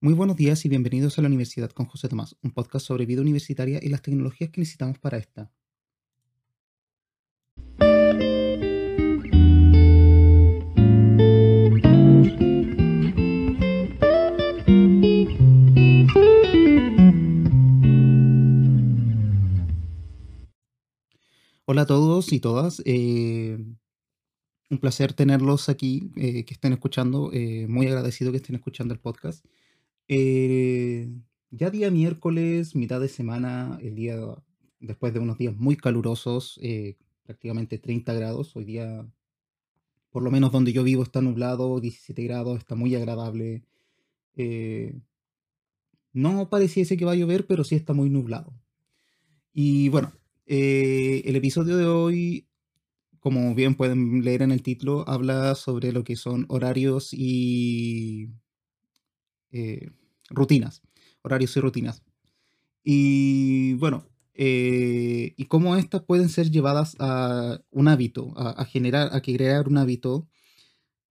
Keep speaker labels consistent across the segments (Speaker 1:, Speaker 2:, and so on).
Speaker 1: Muy buenos días y bienvenidos a la Universidad con José Tomás, un podcast sobre vida universitaria y las tecnologías que necesitamos para esta. Hola a todos y todas. eh, un placer tenerlos aquí, eh, que estén escuchando. eh, muy agradecido que estén escuchando el podcast. Eh, ya día miércoles, mitad de semana, el día después de unos días muy calurosos, eh, prácticamente 30 grados. Hoy día, por lo menos donde yo vivo, está nublado, 17 grados, está muy agradable. eh, no pareciese que va a llover, pero sí está muy nublado. Y bueno, eh, el episodio de hoy, como bien pueden leer en el título, habla sobre lo que son horarios y rutinas. Horarios y rutinas. Y bueno, eh, y cómo estas pueden ser llevadas a un hábito, a, a generar, a crear un hábito.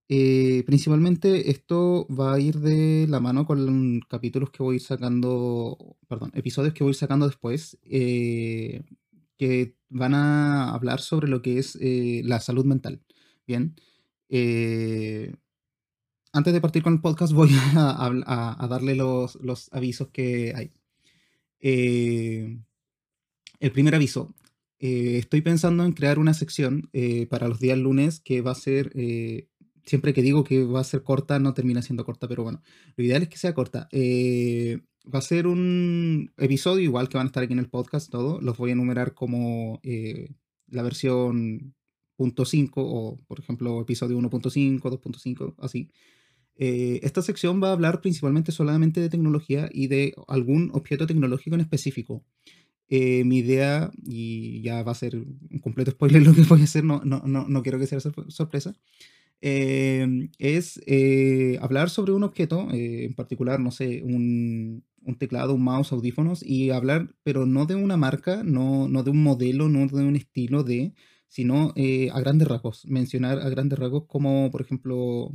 Speaker 1: Eh, principalmente esto va a ir de la mano con capítulos que voy sacando, perdón, episodios que voy sacando después, eh, que van a hablar sobre lo que es eh, la salud mental. Bien. Antes de partir con el podcast voy a, a- a darle los, los avisos que hay. Eh, el primer aviso. eh, estoy pensando en crear una sección eh, para los días lunes que va a ser, eh, siempre que digo que va a ser corta, no termina siendo corta, pero bueno, lo ideal es que sea corta. Eh, va a ser un episodio igual que van a estar aquí en el podcast, todo. Los voy a enumerar como eh, la versión punto .5 o, por ejemplo, episodio 1.5, 2.5, así. Eh, esta sección va a hablar principalmente solamente de tecnología y de algún objeto tecnológico en específico. Eh, mi idea, y ya va a ser un completo spoiler lo que voy a hacer, no, no, no, no quiero que sea sor- sorpresa, eh, es hablar sobre un objeto, eh, en particular, no sé, un, un teclado, un mouse, audífonos, y hablar, pero no de una marca, no, no de un modelo, no de un estilo de, sino eh, a grandes rasgos, mencionar a grandes rasgos como, por ejemplo,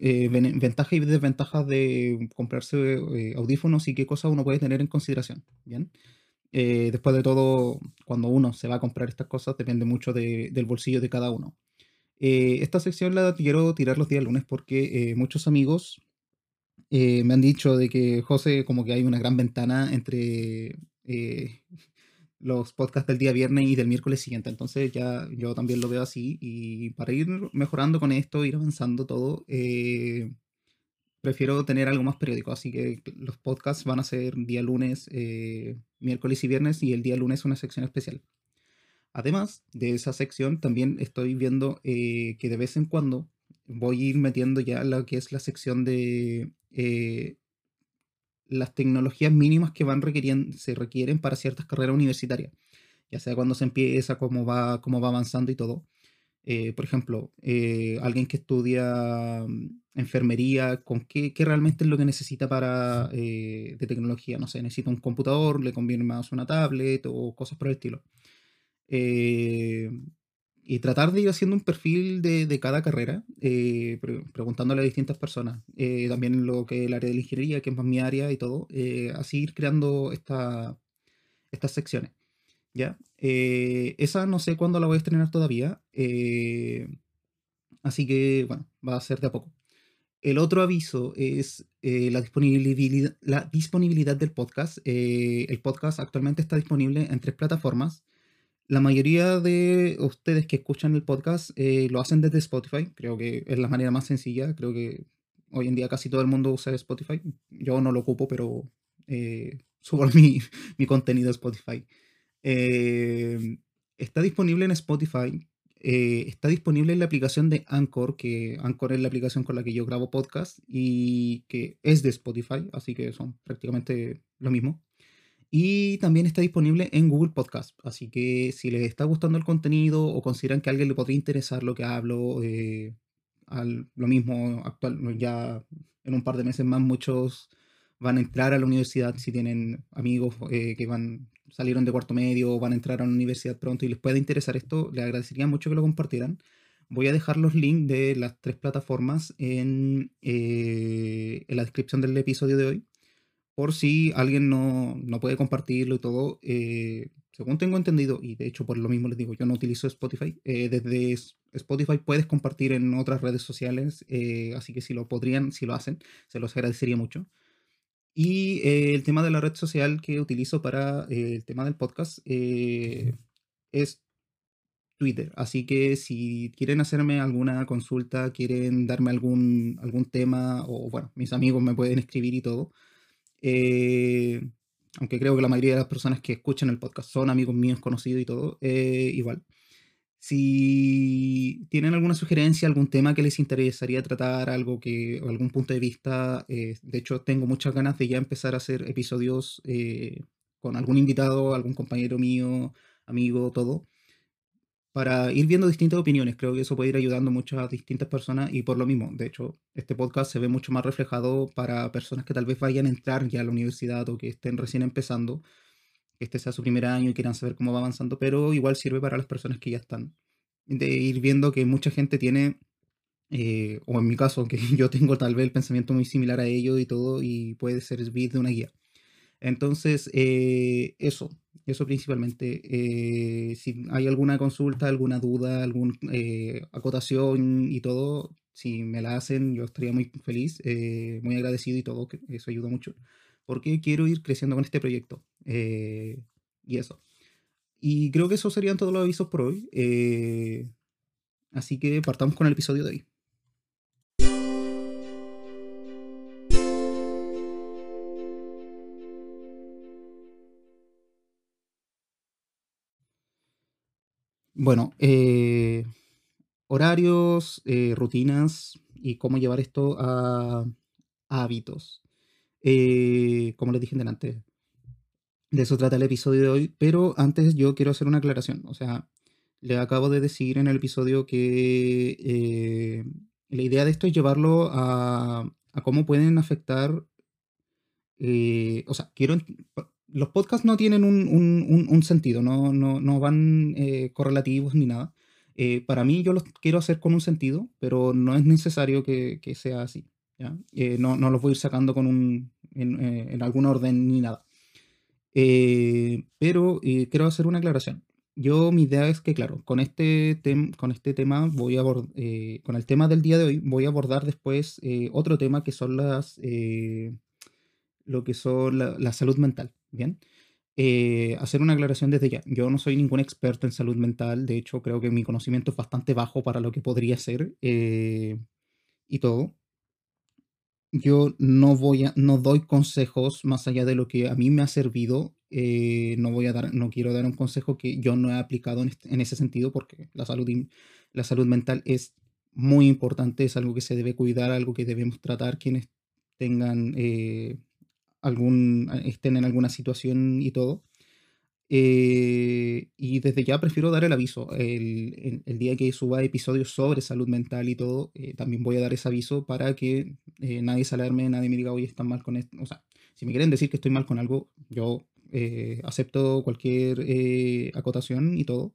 Speaker 1: eh, ven- ventajas y desventajas de comprarse eh, audífonos y qué cosas uno puede tener en consideración, ¿bien? Eh, después de todo, cuando uno se va a comprar estas cosas, depende mucho de- del bolsillo de cada uno. Esta sección la quiero tirar los días lunes porque muchos amigos me han dicho de que, José, como que hay una gran ventana entre los podcasts del día viernes y del miércoles siguiente. Entonces ya yo también lo veo así y para ir mejorando con esto, ir avanzando todo, eh, prefiero tener algo más periódico. Así que los podcasts van a ser día lunes, eh, miércoles y viernes y el día lunes una sección especial. Además de esa sección, también estoy viendo eh, que de vez en cuando voy a ir metiendo ya lo que es la sección de eh, las tecnologías mínimas que van requiriendo, se requieren para ciertas carreras universitarias, ya sea cuando se empieza, cómo va, cómo va avanzando y todo. Eh, por ejemplo, eh, alguien que estudia mm, enfermería, ¿con qué, realmente es lo que necesita para eh, de tecnología? No sé, necesita un computador, le conviene más una tablet o cosas por el estilo. Y tratar de ir haciendo un perfil de, de cada carrera, eh, pre- preguntándole a distintas personas. Eh, también lo que es el área de la ingeniería, que es más mi área y todo. eh, así ir creando esta, estas secciones. ¿Ya? Eh, esa no sé cuándo la voy a estrenar todavía. así que, bueno, va a ser de a poco. El otro aviso es la, disponibilidad, la disponibilidad del podcast. El podcast actualmente está disponible en tres plataformas. La mayoría de ustedes que escuchan el podcast eh, lo hacen desde Spotify. Creo que es la manera más sencilla. Creo que hoy en día casi todo el mundo usa Spotify. Yo no lo ocupo, pero eh, subo mi, mi contenido a Spotify. Eh, está disponible en Spotify. está disponible en la aplicación de Anchor, que Anchor es la aplicación con la que yo grabo podcast y que es de Spotify, así que son prácticamente lo mismo. Y también está disponible en Google Podcast. Así que si les está gustando el contenido o consideran que a alguien le podría interesar lo que hablo, eh, al- lo mismo actual, ya en un par de meses más muchos van a entrar a la universidad si tienen amigos eh, que van salieron de cuarto medio o van a entrar a la universidad pronto y les puede interesar esto, les agradecería mucho que lo compartieran Voy a dejar los links de las tres plataformas en, eh, en la descripción del episodio de hoy. Por si alguien no, no puede compartirlo y todo. Eh, según tengo entendido, y de hecho por lo mismo les digo, yo no utilizo Spotify. eh, desde Spotify puedes compartir en otras redes sociales. eh, así que si lo podrían, si lo hacen, se los agradecería mucho. Y eh, el tema de la red social que utilizo para eh, el tema del podcast eh, es Twitter. Así que si quieren hacerme alguna consulta, quieren darme algún, algún tema, o bueno, mis amigos me pueden escribir y todo. Eh, aunque creo que la mayoría de las personas que escuchan el podcast son amigos míos conocidos y todo, eh, igual. Si tienen alguna sugerencia, algún tema que les interesaría tratar, algo que, algún punto de vista, eh, de hecho tengo muchas ganas de ya empezar a hacer episodios con algún invitado, algún compañero mío, amigo, todo, para ir viendo distintas opiniones. Creo que eso puede ir ayudando mucho a distintas personas y por lo mismo, de hecho, este podcast se ve mucho más reflejado para personas que tal vez vayan a entrar ya a la universidad o que estén recién empezando, que este sea su primer año y quieran saber cómo va avanzando, pero igual sirve para las personas que ya están. De ir viendo que mucha gente tiene, eh, o en mi caso, que yo tengo tal vez el pensamiento muy similar a ellos y todo, y puede servir de una guía. Entonces, eh, eso, eso principalmente. Eh, si hay alguna consulta, alguna duda, alguna acotación y todo, si me la hacen, yo estaría muy feliz, eh, muy agradecido y todo, que eso ayuda mucho, porque quiero ir creciendo con este proyecto. eh, y eso. Y creo que esos serían todos los avisos por hoy. eh, así que partamos con el episodio de hoy. Bueno, eh, horarios, eh, rutinas y cómo llevar esto a, a hábitos. Eh, como les dije delante, de eso trata el episodio de hoy, pero antes yo quiero hacer una aclaración. O sea, le acabo de decir en el episodio que eh, la idea de esto es llevarlo a, a cómo pueden afectar eh, o sea, quiero. Los podcasts no tienen un, un- un- un sentido, no, no, no van eh, correlativos ni nada. Eh, para mí, yo los quiero hacer con un sentido, pero no es necesario que, que sea así. ¿ya? Eh, no, no los voy a ir sacando con un, en, eh, en algún orden ni nada. Eh, pero eh, quiero hacer una aclaración. Yo, mi idea es que, claro, con este, con este tema voy a con el tema del día de hoy, voy a abordar después otro tema que son las, lo que son la, la salud mental, ¿bien? Eh, hacer una aclaración desde ya. Yo no soy ningún experto en salud mental, de hecho creo que mi conocimiento es bastante bajo para lo que podría ser eh, y todo. Yo no voy no doy consejos más allá de lo que a mí me ha servido. eh, no voy a dar, no quiero dar un consejo que yo no he aplicado en, este- en ese sentido porque la salud, la salud mental es muy importante, es algo que se debe cuidar, algo que debemos tratar quienes tengan algún, estén en alguna situación y todo. Eh, y desde ya prefiero dar el aviso. El, el- el día que suba episodios sobre salud mental y todo, eh, también voy a dar ese aviso para que eh, nadie se alarme, nadie me diga, oye, están mal con esto. O sea, si me quieren decir que estoy mal con algo, yo eh, acepto cualquier eh, acotación y todo.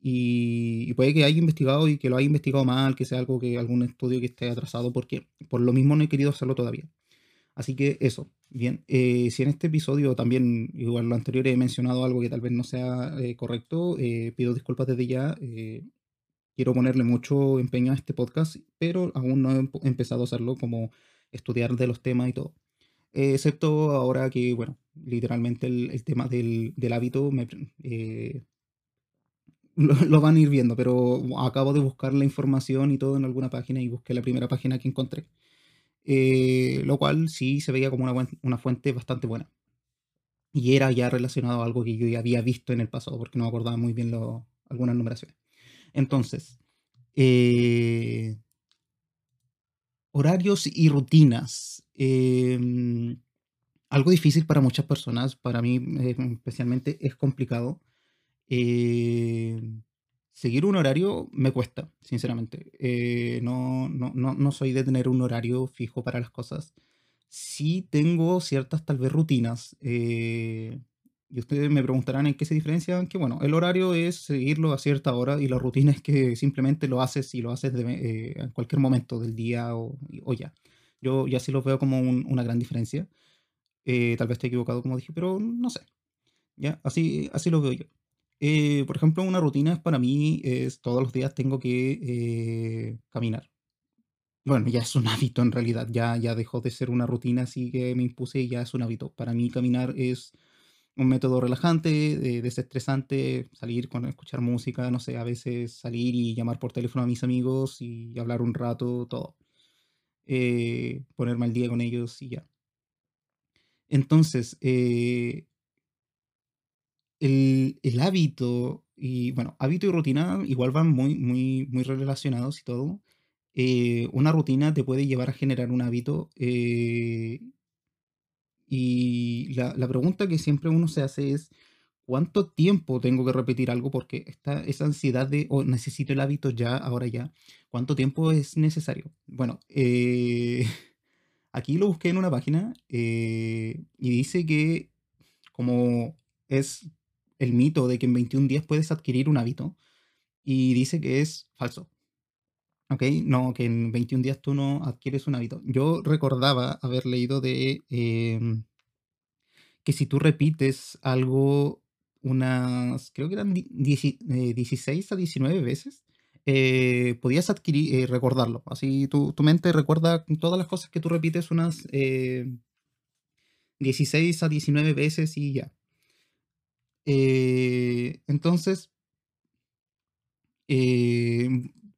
Speaker 1: Y, y puede que haya investigado y que lo haya investigado mal, que sea algo que algún estudio que esté atrasado, porque por lo mismo no he querido hacerlo todavía. Así que eso, bien. eh, si en este episodio también, igual lo anterior, he mencionado algo que tal vez no sea eh, correcto, eh, pido disculpas desde ya. eh, quiero ponerle mucho empeño a este podcast, pero aún no he emp- empezado a hacerlo como estudiar de los temas y todo. Eh, excepto ahora que, bueno, literalmente el, el tema del, del hábito me, eh, lo, lo van a ir viendo, pero acabo de buscar la información y todo en alguna página y busqué la primera página que encontré eh, lo cual sí se veía como una, una fuente bastante buena. Y era ya relacionado a algo que yo ya había visto en el pasado, porque no acordaba muy bien lo- algunas numeraciones. Entonces, eh, horarios y rutinas. Em, algo difícil para muchas personas, para mí eh, especialmente es complicado. Eh, seguir un horario me cuesta, sinceramente. Eh, no, no, no, no soy de tener un horario fijo para las cosas. Sí tengo ciertas tal vez rutinas. eh, Y ustedes me preguntarán en qué se diferencian, que bueno, el horario es seguirlo a cierta hora y la rutina es que simplemente lo haces y lo haces eh, en cualquier momento del día o, ya. Yo ya sí lo veo como una gran diferencia. Eh, tal vez esté equivocado como dije, pero no sé. Ya, así, así lo veo yo. Eh, por ejemplo, una rutina para mí es todos los días tengo que caminar. Bueno, ya es un hábito en realidad, ya, ya dejó de ser una rutina así que me impuse y ya es un hábito. Para mí caminar es un método relajante, desestresante, salir con escuchar música, no sé, a veces salir y llamar por teléfono a mis amigos y hablar un rato, todo. Eh, ponerme al día con ellos y ya. Entonces, eh, el, hábito y bueno, hábito y rutina igual van muy, muy, muy relacionados y todo. Eh, una rutina te puede llevar a generar un hábito. Eh, y la, la pregunta que siempre uno se hace es, ¿cuánto tiempo tengo que repetir algo? Porque esta, esa ansiedad de, oh, necesito el hábito ya, ahora ya, ¿cuánto tiempo es necesario? Bueno, eh, aquí lo busqué en una página y dice que como es el mito de que en 21 días puedes adquirir un hábito, y dice que es falso. Ok, no, que en 21 días tú no adquieres un hábito. Yo recordaba haber leído de em, que si tú repites algo unas, creo que eran 16 eh, a 19 veces, eh, podías adquirir, eh, recordarlo. Así tu, tu, mente recuerda todas las cosas que tú repites unas 16 a 19 veces y ya. Entonces,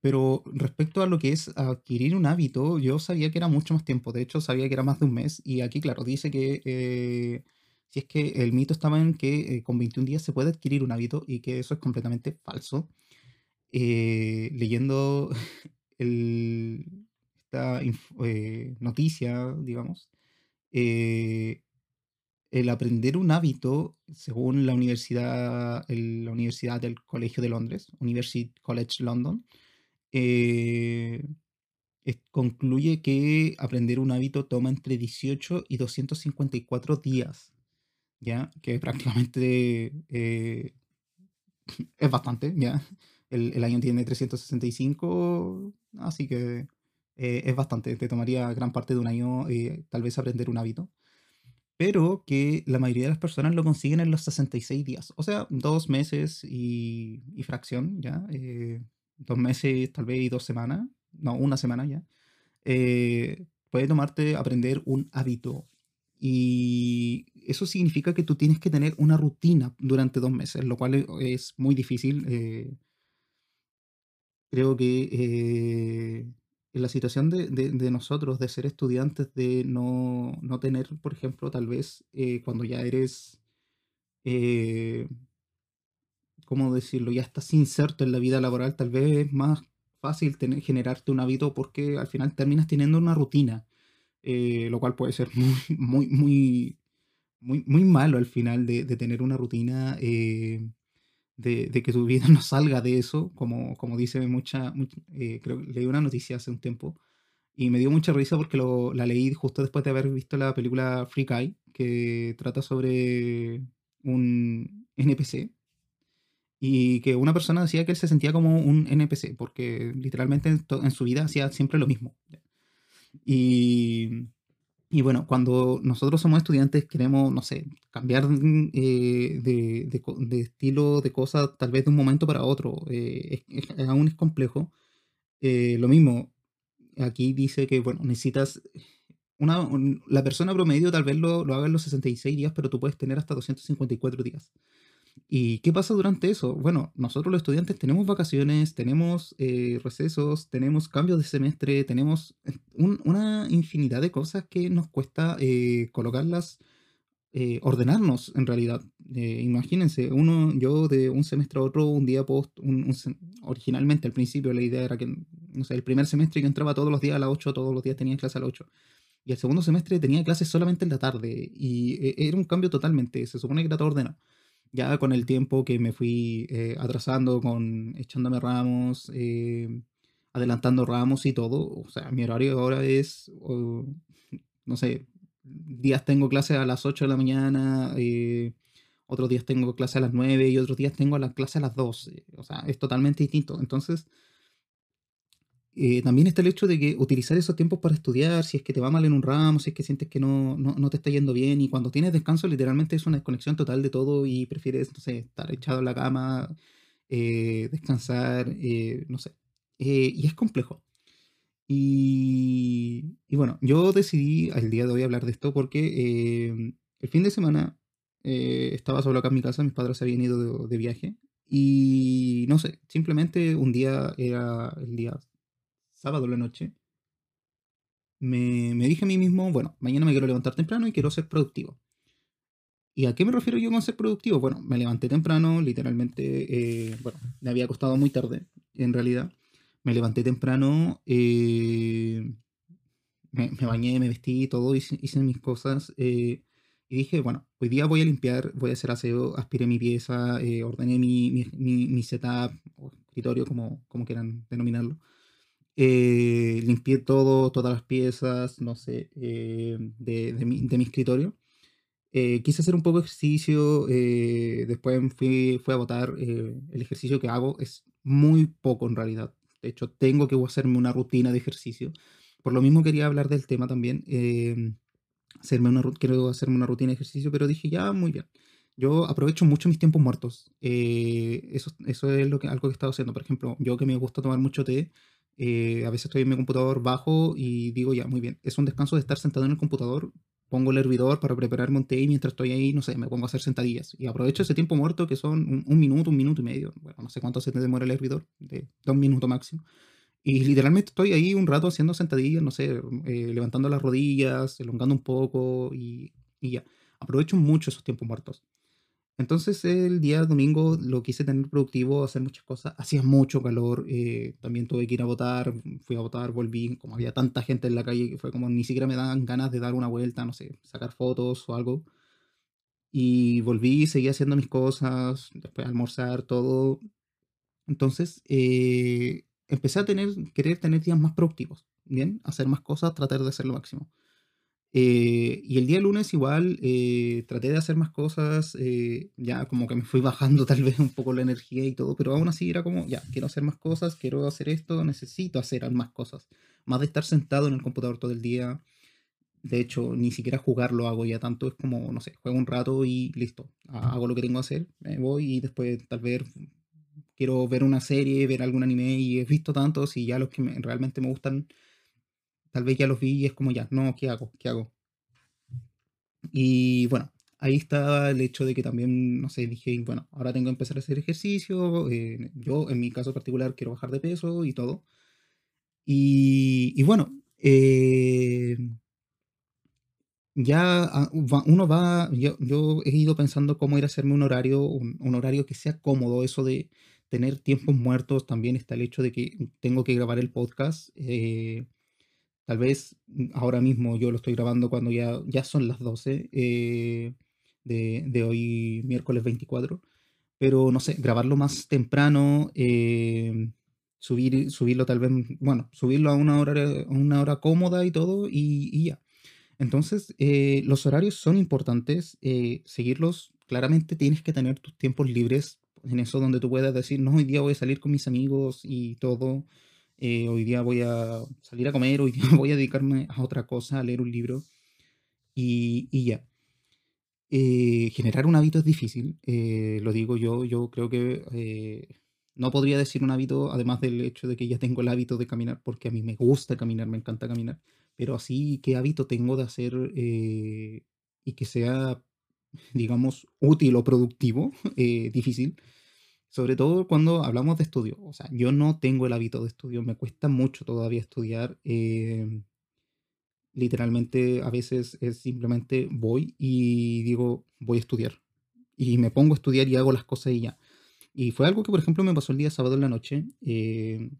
Speaker 1: pero respecto a lo que es adquirir un hábito, yo sabía que era mucho más tiempo. De hecho, sabía que era más de un mes. Y aquí, claro, dice que eh, si es que el mito estaba en que eh, con 21 días se puede adquirir un hábito y que eso es completamente falso. Eh, leyendo esta noticia, digamos, el aprender un hábito, según la universidad, la universidad del Colegio de Londres, University College London, eh, concluye que aprender un hábito toma entre 18 y 254 días, ¿ya? Que prácticamente eh, es bastante, ¿ya? El, año tiene 365, así que eh, es bastante. Te tomaría gran parte de un año tal vez aprender un hábito. Pero que la mayoría de las personas lo consiguen en los 66 días. O sea, dos meses y, y fracción, ¿ya? dos meses, tal vez y dos semanas, no, una semana ya, eh, puede tomarte aprender un hábito. Y eso significa que tú tienes que tener una rutina durante dos meses, lo cual es muy difícil. Eh, creo que eh, en la situación de, nosotros, de ser estudiantes, de no, no tener, por ejemplo, tal vez cuando ya eres ¿cómo decirlo? Ya estás inserto en la vida laboral, tal vez es más fácil tener, generarte un hábito porque al final terminas teniendo una rutina, eh, lo cual puede ser muy, muy, muy, muy, malo al final de, tener una rutina, de, que tu vida no salga de eso, como, como dice mucha, eh, creo que leí una noticia hace un tiempo y me dio mucha risa porque lo, la leí justo después de haber visto la película Free Guy, que trata sobre un NPC y que una persona decía que él se sentía como un NPC, porque literalmente en, su vida hacía siempre lo mismo. Y, y, bueno, cuando nosotros somos estudiantes queremos, no sé, cambiar eh, de, de, estilo de cosas tal vez de un momento para otro, eh, aún es complejo. Eh, lo mismo, aquí dice que, bueno, necesitas... Una, la persona promedio tal vez lo, lo haga en los 66 días, pero tú puedes tener hasta 254 días. ¿Y qué pasa durante eso? Bueno, nosotros los estudiantes tenemos vacaciones, tenemos eh, recesos, tenemos cambios de semestre, tenemos eh, una infinidad de cosas que nos cuesta eh, colocarlas, ordenarnos en realidad. imagínense, uno, yo de un semestre a otro, un día post, un, originalmente al principio la idea era que, no sé, el primer semestre yo entraba todos los días a las 8, todos los días tenía clase a las 8. Y el segundo semestre tenía clases solamente en la tarde. Y era un cambio totalmente, se supone que era todo ordenado ya con el tiempo que me fui eh, atrasando, con echándome ramos, eh, adelantando ramos y todo, o sea, mi horario ahora es, no sé, días tengo clases a las 8 de la mañana, eh, otros días tengo clase a las 9 y otros días tengo la clase a las 12. O sea, es totalmente distinto. Entonces, eh, también está el hecho de que utilizar esos tiempos para estudiar, si es que te va mal en un ramo, si es que sientes que no, no, te está yendo bien, y cuando tienes descanso, literalmente es una desconexión total de todo y prefieres, no sé, estar echado en la cama, eh, descansar, eh, no sé. y es complejo. Y, y, bueno, yo decidí al día de hoy hablar de esto porque el fin de semana estaba solo acá en mi casa, mis padres se habían ido de, de viaje. Y no sé, simplemente un día era el día sábado en la noche, me, dije a mí mismo, bueno, mañana me quiero levantar temprano y quiero ser productivo. ¿Y a qué me refiero yo con ser productivo? Bueno, me levanté temprano, literalmente, eh, bueno, me había acostado muy tarde, en realidad. Me levanté temprano, eh, me, bañé, me vestí, todo, hice, hice mis cosas. Eh, y dije, bueno, hoy día voy a limpiar, voy a hacer aseo, aspiré mi pieza, ordené mi, mi, mi, setup, o escritorio, como, como quieran denominarlo. Eh, limpié todo, todas las piezas, no sé, eh, de, de, mi, de, mi, escritorio. Eh, quise hacer un poco de ejercicio, después fui, fui a votar. el ejercicio que hago es muy poco en realidad. De hecho, tengo que hacerme una rutina de ejercicio. Por lo mismo quería hablar del tema también. hacerme una, quiero hacerme una rutina de ejercicio, pero dije, ya, muy bien. Yo aprovecho mucho mis tiempos muertos. eso, eso es lo que, algo que he estado haciendo. Por ejemplo, yo que me gusta tomar mucho té, eh, a veces estoy en mi computador bajo y digo, ya, muy bien, es un descanso de estar sentado en el computador, pongo el hervidor para prepararme un té y mientras estoy ahí, no sé, me pongo a hacer sentadillas. Y aprovecho ese tiempo muerto que son un, minuto, un minuto y medio. Bueno, no sé cuánto se te demora el hervidor, de dos minutos máximo. Y literalmente estoy ahí un rato haciendo sentadillas, no sé, eh, levantando las rodillas, elongando un poco y, y ya. Aprovecho mucho esos tiempos muertos. Entonces el día domingo lo quise tener productivo, hacer muchas cosas. Hacía mucho calor, eh, también tuve que ir a votar, fui a votar, volví, como había tanta gente en la calle, fue como ni siquiera me daban ganas de dar una vuelta, no sé, sacar fotos o algo. Y volví, seguí haciendo mis cosas, después almorzar, todo. Entonces eh, empecé a tener, querer tener días más productivos, ¿bien? Hacer más cosas, tratar de hacer lo máximo. Eh, y el día lunes igual eh, traté de hacer más cosas, eh, ya como que me fui bajando tal vez un poco la energía y todo, pero aún así era como, ya, quiero hacer más cosas, quiero hacer esto, necesito hacer más cosas. Más de estar sentado en el computador todo el día. De hecho, ni siquiera jugar lo hago ya tanto, es como, no sé, juego un rato y listo, hago lo que tengo que hacer, me voy y después tal vez quiero ver una serie, ver algún anime y he visto tantos y ya los que realmente me gustan tal vez ya los vi y es como ya, no, ¿qué hago? ¿Qué hago? Y bueno, ahí está el hecho de que también, no sé, dije, bueno, ahora tengo que empezar a hacer ejercicio, eh, yo en mi caso particular quiero bajar de peso y todo. Y, bueno, eh, ya ah, uno va, yo, he ido pensando cómo ir a hacerme un horario, un, horario que sea cómodo, eso de tener tiempos muertos, también está el hecho de que tengo que grabar el podcast. Eh, Tal vez mm, ahora mismo yo lo estoy grabando cuando ya, ya son las 12 eh, de, hoy, miércoles 24. Pero no sé, grabarlo más temprano, eh, subir, subirlo tal vez, bueno, subirlo a una hora, a una hora cómoda y todo, y, ya. Entonces, eh, los horarios son importantes, seguirlos. Claramente tienes que tener tus tiempos libres en eso donde tú puedas decir, no, hoy día voy a salir con mis amigos y todo. Eh, hoy día voy a salir a comer, hoy día voy a dedicarme a otra cosa, a leer un libro y, ya. Eh, generar un hábito es difícil, eh, lo digo yo, yo creo que no podría decir un hábito, además del hecho de que ya tengo el hábito de caminar, porque a mí me gusta caminar, me encanta caminar, pero así, ¿qué hábito tengo de hacer y que sea, digamos, útil o productivo? difícil. Sobre todo cuando hablamos de estudio. O sea, yo no tengo el hábito de estudio, me cuesta mucho todavía estudiar. Em, literalmente a veces es simplemente voy y digo, voy a estudiar. Y me pongo a estudiar y hago las cosas y ya. Y fue algo que, por ejemplo, me pasó el día sábado en la noche. Em,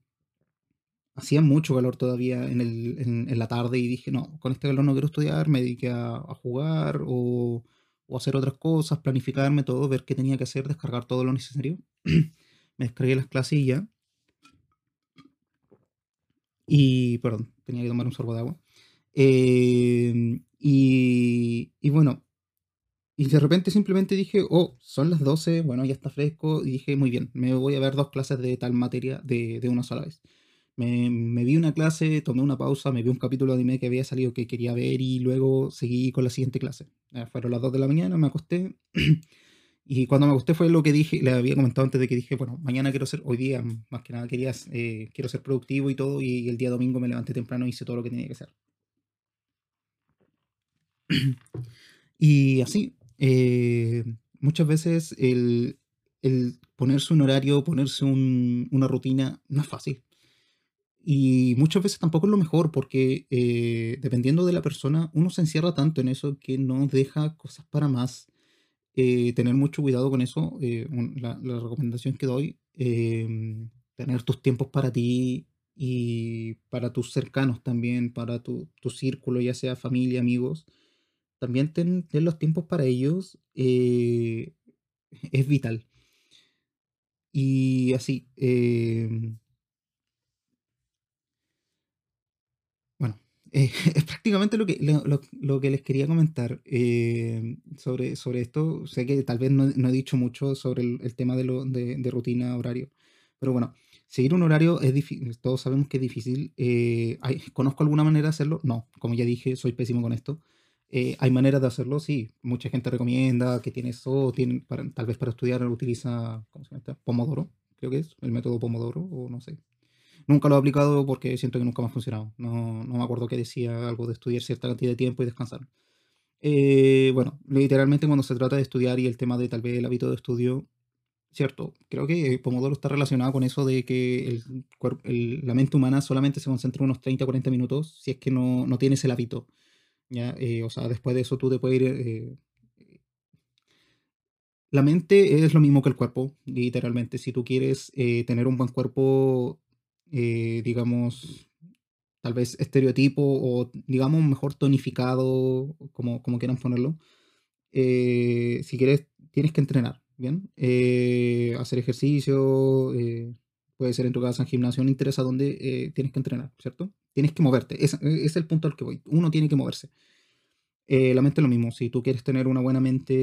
Speaker 1: hacía mucho calor todavía en, el, en, la tarde y dije, no, con este calor no quiero estudiar, me dediqué a, a jugar o o hacer otras cosas, planificarme todo, ver qué tenía que hacer, descargar todo lo necesario. me descargué las clases y ya. Y, perdón, tenía que tomar un sorbo de agua. Em, y, y, bueno, y de repente simplemente dije, oh, son las 12, bueno, ya está fresco, y dije, muy bien, me voy a ver dos clases de tal materia de, de una sola vez. Me, vi una clase, tomé una pausa, me vi un capítulo de anime que había salido que quería ver y luego seguí con la siguiente clase. Eh, fueron las 2 de la mañana, me acosté. y cuando me acosté fue lo que dije, le había comentado antes de que dije, bueno, mañana quiero ser, hoy día más que nada quería, eh, quiero ser productivo y todo, y el día domingo me levanté temprano y hice todo lo que tenía que hacer. y así, eh, muchas veces el, el, ponerse un horario, ponerse un, una rutina, no es fácil. Y muchas veces tampoco es lo mejor, porque eh, dependiendo de la persona, uno se encierra tanto en eso que no deja cosas para más. Eh, tener mucho cuidado con eso, eh, la, recomendación que doy, em, tener tus tiempos para ti y para tus cercanos también, para tu, tu círculo, ya sea familia, amigos, también ten, los tiempos para ellos es vital. Y así, eh, eh, es prácticamente lo que, lo, lo, que les quería comentar eh, sobre, sobre esto. Sé que tal vez no, no he dicho mucho sobre el, el tema de, lo, de, de, rutina, horario, pero bueno, seguir un horario es difícil, todos sabemos que es difícil. ¿hay, ¿Conozco alguna manera de hacerlo? No, como ya dije, soy pésimo con esto. Eh, hay maneras de hacerlo, sí. Mucha gente recomienda que tiene eso, tiene, para, tal vez para estudiar utiliza, ¿cómo se llama? Pomodoro, creo que es, el método Pomodoro, o no sé. Nunca lo he aplicado porque siento que nunca me ha funcionado. No, no me acuerdo que decía algo de estudiar cierta cantidad de tiempo y descansar. Eh, bueno, literalmente cuando se trata de estudiar y el tema de tal vez el hábito de estudio, cierto, creo que Pomodoro está relacionado con eso de que el, el, la mente humana solamente se concentra unos 30-40 minutos si es que no, no tienes el hábito. ¿ya? Eh, o sea, después de eso tú te puedes ir... Eh, la mente es lo mismo que el cuerpo, literalmente. Si tú quieres eh, tener un buen cuerpo, eh, digamos, tal vez estereotipo o digamos mejor tonificado, como, como quieran ponerlo, eh, si quieres, tienes que entrenar, ¿bien? hacer ejercicio, puede ser en tu casa, en gimnasio, no interesa dónde tienes que entrenar, ¿cierto? Tienes que moverte, es, es el punto al que voy. Uno tiene que moverse. Eh, la mente es lo mismo, si tú quieres tener una buena mente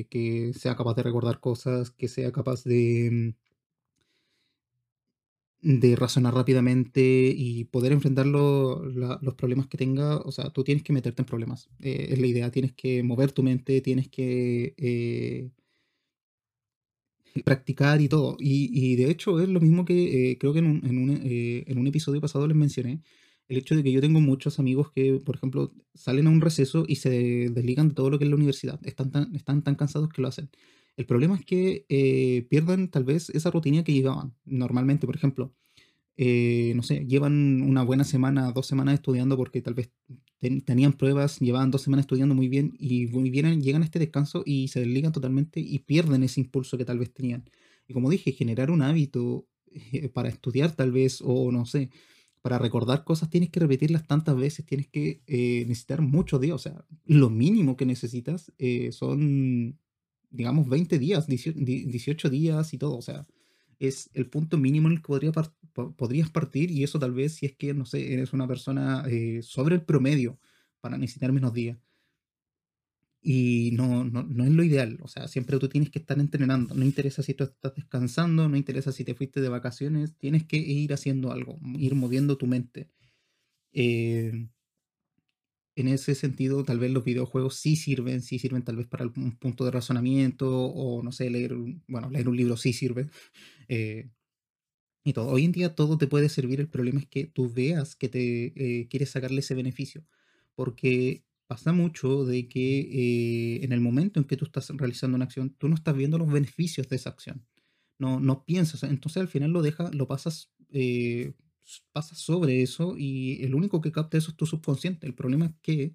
Speaker 1: eh, que sea capaz de recordar cosas, que sea capaz de, de razonar rápidamente y poder enfrentar lo, la, los problemas que tenga, o sea, tú tienes que meterte en problemas. Eh, es la idea, tienes que mover tu mente, tienes que eh, practicar y todo. Y, y, de hecho es lo mismo que creo que en un, en, un, en un episodio pasado les mencioné el hecho de que yo tengo muchos amigos que, por ejemplo, salen a un receso y se desligan de todo lo que es la universidad. Están tan, están tan cansados que lo hacen. El problema es que eh, pierdan tal vez esa rutina que llevaban normalmente. Por ejemplo, eh, no sé, llevan una buena semana, dos semanas estudiando porque tal vez ten, tenían pruebas, llevaban dos semanas estudiando muy bien y muy bien, llegan a este descanso y se desligan totalmente y pierden ese impulso que tal vez tenían. Y como dije, generar un hábito eh, para estudiar tal vez o no sé para recordar cosas tienes que repetirlas tantas veces, tienes que eh, necesitar muchos días. O sea, lo mínimo que necesitas son, digamos, 20 días, 18 días y todo. O sea, es el punto mínimo en el que podría podrías partir y eso tal vez si es que, no sé, eres una persona eh, sobre el promedio para necesitar menos días. Y no, no, no, es lo ideal. O sea, siempre tú tienes que estar entrenando. No interesa si tú estás descansando, no interesa si te fuiste de vacaciones. Tienes que ir haciendo algo, ir moviendo tu mente. Eh, en ese sentido, tal vez los videojuegos sí sirven, sí sirven tal vez para un punto de razonamiento o no sé, leer, bueno, leer un libro sí sirve. Eh, y todo. Hoy en día todo te puede servir. El problema es que tú veas que te eh, quieres sacarle ese beneficio. Porque pasa mucho de que eh, en el momento en que tú estás realizando una acción, tú no estás viendo los beneficios de esa acción. No, no piensas. Entonces al final lo dejas, lo pasas, pasas sobre eso y el único que capta eso es tu subconsciente. El problema es que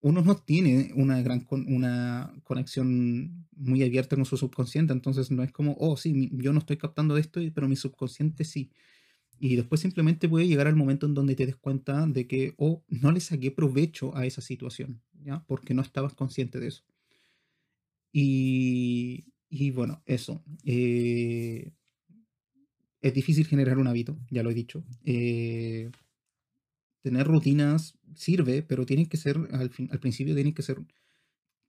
Speaker 1: uno no tiene una gran con, una conexión muy abierta con su subconsciente. Entonces no es como, oh, sí, yo no estoy captando esto, pero mi subconsciente sí. Y después simplemente puede llegar al momento en donde te des cuenta de que, oh, no le saqué provecho a esa situación, ¿ya? Porque no estabas consciente de eso. Y, y bueno, eso. Eh, es difícil generar un hábito, ya lo he dicho. Eh, tener rutinas sirve, pero tienen que ser, al, fin, al principio tienen que ser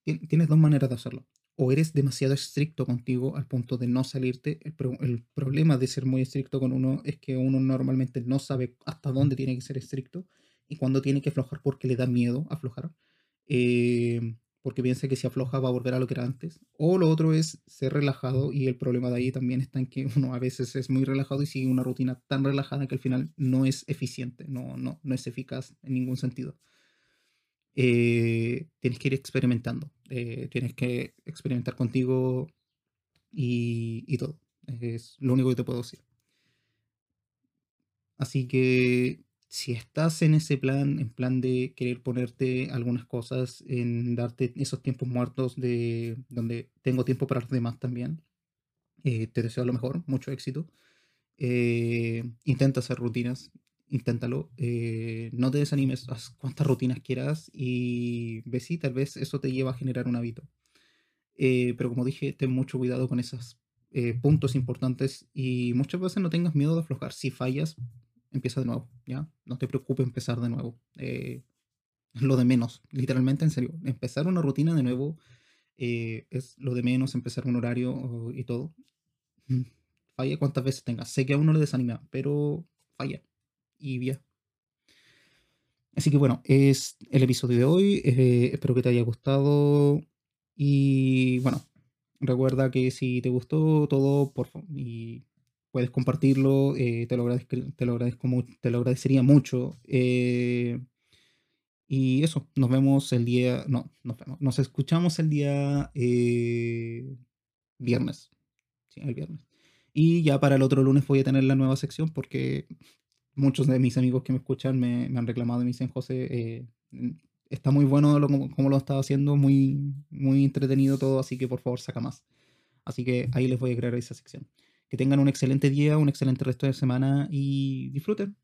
Speaker 1: tienes dos maneras de hacerlo. O eres demasiado estricto contigo al punto de no salirte. El, el, problema de ser muy estricto con uno es que uno normalmente no sabe hasta dónde tiene que ser estricto y cuando tiene que aflojar porque le da miedo aflojar. Eh, porque piensa que si afloja va a volver a lo que era antes. O lo otro es ser relajado y el problema de ahí también está en que uno a veces es muy relajado y sigue una rutina tan relajada que al final no es eficiente, no, no, no es eficaz en ningún sentido. Eh, tienes que ir experimentando, eh, tienes que experimentar contigo y, y todo. Es lo único que te puedo decir. Así que si estás en ese plan, en plan de querer ponerte algunas cosas, en darte esos tiempos muertos de donde tengo tiempo para los demás también, eh, te deseo lo mejor, mucho éxito. Eh, intenta hacer rutinas, inténtalo. Eh, no te desanimes, haz cuantas rutinas quieras y ve si tal vez eso te lleva a generar un hábito. pero como dije, ten mucho cuidado con esos puntos importantes y muchas veces no tengas miedo de aflojar. Si fallas, empieza de nuevo, ¿ya? No te preocupes empezar de nuevo. Eh, lo de menos, literalmente, en serio. Empezar una rutina de nuevo eh, es lo de menos, empezar un horario y todo. Mm, falla cuantas veces tengas. Sé que a uno le desanima, pero falla. Y ya. Así que bueno, es el episodio de hoy. Eh, espero que te haya gustado. Y bueno, recuerda que si te gustó todo, por favor, puedes compartirlo, eh, te, lo agradezco, te, lo agradecería mucho. Eh, y eso, nos vemos el día, no, nos vemos, nos escuchamos el día eh, viernes. Sí, el viernes. Y ya para el otro lunes voy a tener la nueva sección porque muchos de mis amigos que me escuchan me, han reclamado y me dicen, José, está muy bueno lo, como lo estaba haciendo, muy, muy entretenido todo, así que por favor saca más. Así que ahí les voy a crear esa sección. Que tengan un excelente día, un excelente resto de semana y disfruten.